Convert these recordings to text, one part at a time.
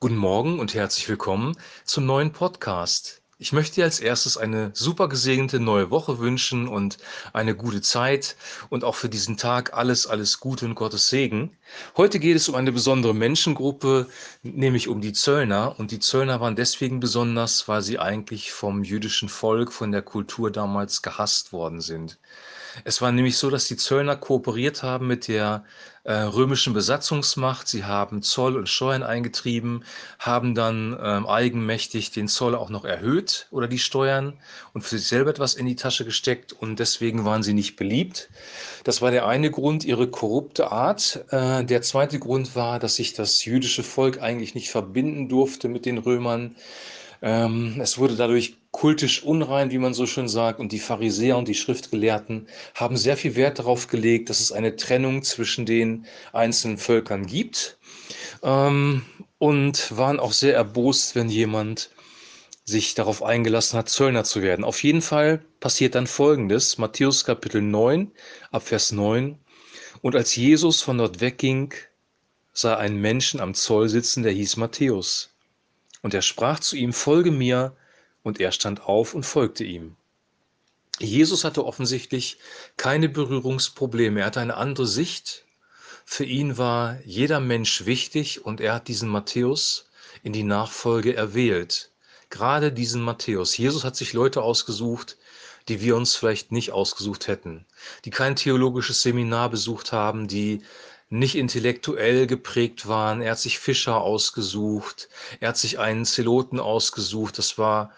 Guten Morgen und herzlich willkommen zum neuen Podcast. Ich möchte dir als erstes eine super gesegnete neue Woche wünschen und eine gute Zeit und auch für diesen Tag alles, alles Gute und Gottes Segen. Heute geht es um eine besondere Menschengruppe, nämlich um die Zöllner. Und die Zöllner waren deswegen besonders, weil sie eigentlich vom jüdischen Volk, von der Kultur damals gehasst worden sind. Es war nämlich so, dass die Zöllner kooperiert haben mit der äh, römischen Besatzungsmacht. Sie haben Zoll und Steuern eingetrieben, haben dann ähm, eigenmächtig den Zoll auch noch erhöht oder die Steuern und für sich selber etwas in die Tasche gesteckt und deswegen waren sie nicht beliebt. Das war der eine Grund, ihre korrupte Art. Äh, der zweite Grund war, dass sich das jüdische Volk eigentlich nicht verbinden durfte mit den Römern. Ähm, es wurde dadurch kultisch unrein, wie man so schön sagt, und die Pharisäer und die Schriftgelehrten haben sehr viel Wert darauf gelegt, dass es eine Trennung zwischen den einzelnen Völkern gibt ähm, und waren auch sehr erbost, wenn jemand sich darauf eingelassen hat, Zöllner zu werden. Auf jeden Fall passiert dann Folgendes, Matthäus Kapitel 9, Abvers 9. Und als Jesus von dort wegging, sah einen Menschen am Zoll sitzen, der hieß Matthäus. Und er sprach zu ihm, folge mir, und er stand auf und folgte ihm. Jesus hatte offensichtlich keine Berührungsprobleme, er hatte eine andere Sicht. Für ihn war jeder Mensch wichtig und er hat diesen Matthäus in die Nachfolge erwählt. Gerade diesen Matthäus. Jesus hat sich Leute ausgesucht, die wir uns vielleicht nicht ausgesucht hätten, die kein theologisches Seminar besucht haben, die nicht intellektuell geprägt waren. Er hat sich Fischer ausgesucht, er hat sich einen Zeloten ausgesucht. Das war,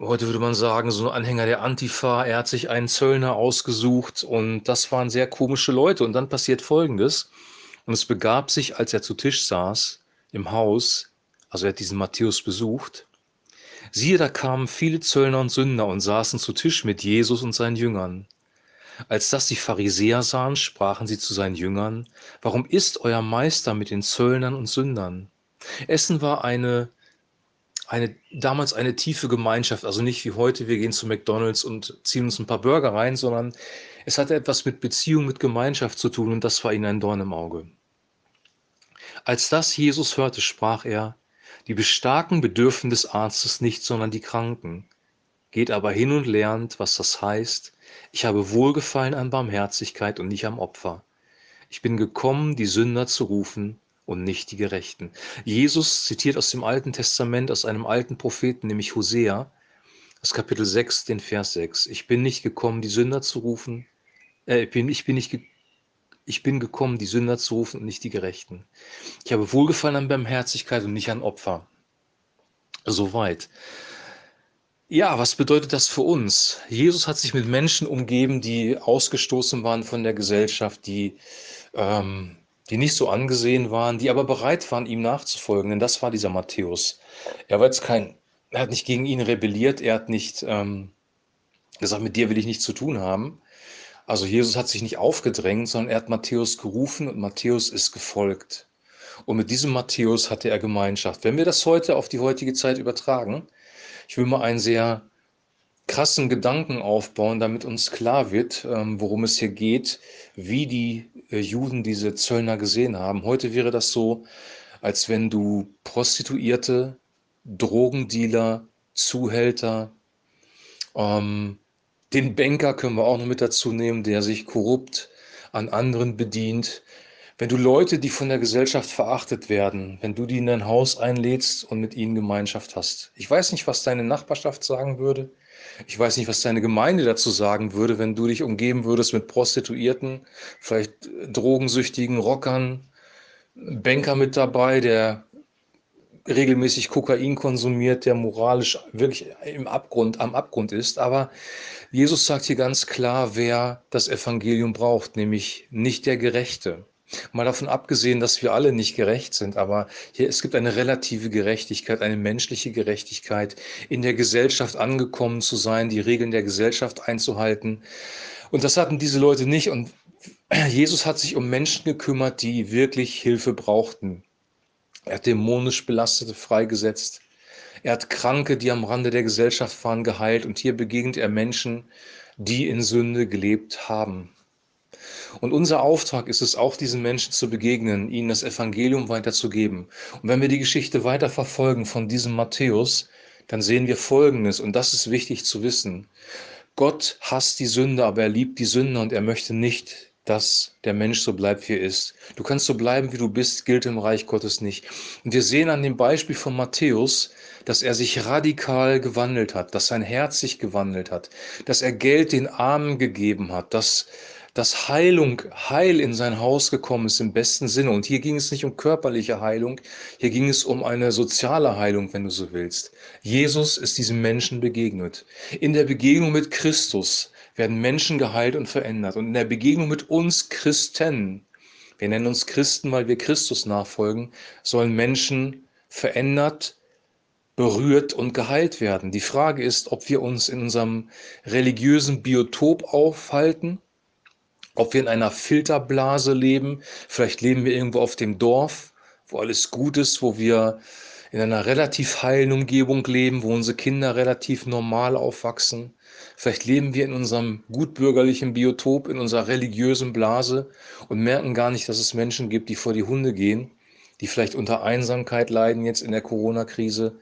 heute würde man sagen, so ein Anhänger der Antifa. Er hat sich einen Zöllner ausgesucht und das waren sehr komische Leute. Und dann passiert Folgendes. Und es begab sich, als er zu Tisch saß im Haus, also er hat diesen Matthäus besucht, siehe, da kamen viele Zöllner und Sünder und saßen zu Tisch mit Jesus und seinen Jüngern. Als das die Pharisäer sahen, sprachen sie zu seinen Jüngern, warum isst euer Meister mit den Zöllnern und Sündern? Essen war eine, eine, damals eine tiefe Gemeinschaft, also nicht wie heute, wir gehen zu McDonalds und ziehen uns ein paar Burger rein, sondern es hatte etwas mit Beziehung, mit Gemeinschaft zu tun und das war ihnen ein Dorn im Auge. Als das Jesus hörte, sprach er, die Bestarken bedürfen des Arztes nicht, sondern die Kranken. Geht aber hin und lernt, was das heißt, ich habe Wohlgefallen an Barmherzigkeit und nicht am Opfer. Ich bin gekommen, die Sünder zu rufen und nicht die Gerechten. Jesus zitiert aus dem Alten Testament, aus einem alten Propheten, nämlich Hosea, das Kapitel 6, den Vers 6. Ich bin nicht gekommen, die Sünder zu rufen, äh, ich, bin, ich, bin nicht ich bin gekommen, die Sünder zu rufen und nicht die Gerechten. Ich habe Wohlgefallen an Barmherzigkeit und nicht an Opfer. Soweit. Ja, was bedeutet das für uns? Jesus hat sich mit Menschen umgeben, die ausgestoßen waren von der Gesellschaft, die, ähm, die nicht so angesehen waren, die aber bereit waren, ihm nachzufolgen. Denn das war dieser Matthäus. Er war jetzt kein, er hat nicht gegen ihn rebelliert, er hat nicht ähm, gesagt, mit dir will ich nichts zu tun haben. Also Jesus hat sich nicht aufgedrängt, sondern er hat Matthäus gerufen und Matthäus ist gefolgt. Und mit diesem Matthäus hatte er Gemeinschaft. Wenn wir das heute auf die heutige Zeit übertragen, ich will mal einen sehr krassen Gedanken aufbauen, damit uns klar wird, ähm, worum es hier geht, wie die äh, Juden diese Zöllner gesehen haben. Heute wäre das so, als wenn du Prostituierte, Drogendealer, Zuhälter, ähm, den Banker können wir auch noch mit dazu nehmen, der sich korrupt an anderen bedient, wenn du Leute, die von der Gesellschaft verachtet werden, wenn du die in dein Haus einlädst und mit ihnen Gemeinschaft hast. Ich weiß nicht, was deine Nachbarschaft sagen würde. Ich weiß nicht, was deine Gemeinde dazu sagen würde, wenn du dich umgeben würdest mit Prostituierten, vielleicht drogensüchtigen Rockern, Banker mit dabei, der regelmäßig Kokain konsumiert, der moralisch wirklich im Abgrund, am Abgrund ist. Aber Jesus sagt hier ganz klar, wer das Evangelium braucht, nämlich nicht der Gerechte. Mal davon abgesehen, dass wir alle nicht gerecht sind, aber hier, es gibt eine relative Gerechtigkeit, eine menschliche Gerechtigkeit, in der Gesellschaft angekommen zu sein, die Regeln der Gesellschaft einzuhalten. Und das hatten diese Leute nicht. Und Jesus hat sich um Menschen gekümmert, die wirklich Hilfe brauchten. Er hat dämonisch Belastete freigesetzt. Er hat Kranke, die am Rande der Gesellschaft waren, geheilt. Und hier begegnet er Menschen, die in Sünde gelebt haben. Und unser Auftrag ist es auch, diesen Menschen zu begegnen, ihnen das Evangelium weiterzugeben. Und wenn wir die Geschichte weiter verfolgen von diesem Matthäus, dann sehen wir Folgendes, und das ist wichtig zu wissen. Gott hasst die Sünde, aber er liebt die Sünde und er möchte nicht, dass der Mensch so bleibt, wie er ist. Du kannst so bleiben, wie du bist, gilt im Reich Gottes nicht. Und wir sehen an dem Beispiel von Matthäus, dass er sich radikal gewandelt hat, dass sein Herz sich gewandelt hat, dass er Geld den Armen gegeben hat, dass dass Heilung, Heil in sein Haus gekommen ist im besten Sinne. Und hier ging es nicht um körperliche Heilung, hier ging es um eine soziale Heilung, wenn du so willst. Jesus ist diesem Menschen begegnet. In der Begegnung mit Christus werden Menschen geheilt und verändert. Und in der Begegnung mit uns Christen, wir nennen uns Christen, weil wir Christus nachfolgen, sollen Menschen verändert, berührt und geheilt werden. Die Frage ist, ob wir uns in unserem religiösen Biotop aufhalten ob wir in einer Filterblase leben, vielleicht leben wir irgendwo auf dem Dorf, wo alles gut ist, wo wir in einer relativ heilen Umgebung leben, wo unsere Kinder relativ normal aufwachsen. Vielleicht leben wir in unserem gutbürgerlichen Biotop, in unserer religiösen Blase und merken gar nicht, dass es Menschen gibt, die vor die Hunde gehen, die vielleicht unter Einsamkeit leiden jetzt in der Corona-Krise,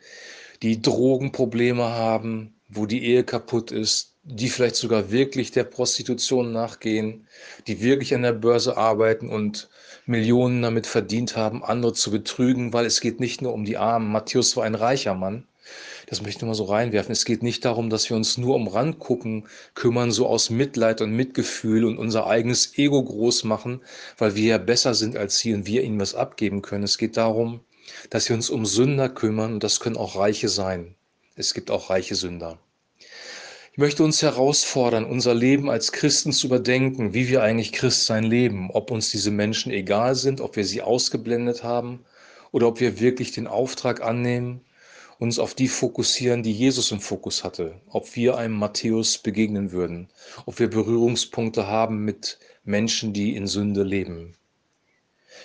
die Drogenprobleme haben, wo die Ehe kaputt ist, die vielleicht sogar wirklich der Prostitution nachgehen, die wirklich an der Börse arbeiten und Millionen damit verdient haben, andere zu betrügen, weil es geht nicht nur um die Armen. Matthäus war ein reicher Mann. Das möchte ich mal so reinwerfen. Es geht nicht darum, dass wir uns nur um Randgucken kümmern, so aus Mitleid und Mitgefühl und unser eigenes Ego groß machen, weil wir ja besser sind als sie und wir ihnen was abgeben können. Es geht darum, dass wir uns um Sünder kümmern und das können auch Reiche sein. Es gibt auch reiche Sünder. Ich möchte uns herausfordern, unser Leben als Christen zu überdenken, wie wir eigentlich Christsein leben, ob uns diese Menschen egal sind, ob wir sie ausgeblendet haben oder ob wir wirklich den Auftrag annehmen, uns auf die fokussieren, die Jesus im Fokus hatte, ob wir einem Matthäus begegnen würden, ob wir Berührungspunkte haben mit Menschen, die in Sünde leben.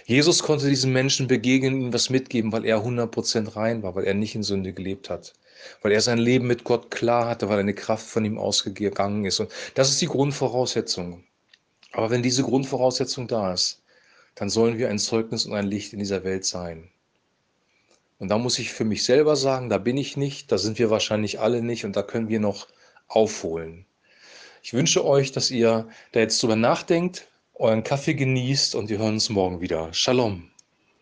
Jesus konnte diesen Menschen begegnen, ihnen was mitgeben, weil er 100% rein war, weil er nicht in Sünde gelebt hat weil er sein Leben mit Gott klar hatte, weil eine Kraft von ihm ausgegangen ist. Und das ist die Grundvoraussetzung. Aber wenn diese Grundvoraussetzung da ist, dann sollen wir ein Zeugnis und ein Licht in dieser Welt sein. Und da muss ich für mich selber sagen, da bin ich nicht, da sind wir wahrscheinlich alle nicht und da können wir noch aufholen. Ich wünsche euch, dass ihr da jetzt drüber nachdenkt, euren Kaffee genießt und wir hören uns morgen wieder. Shalom.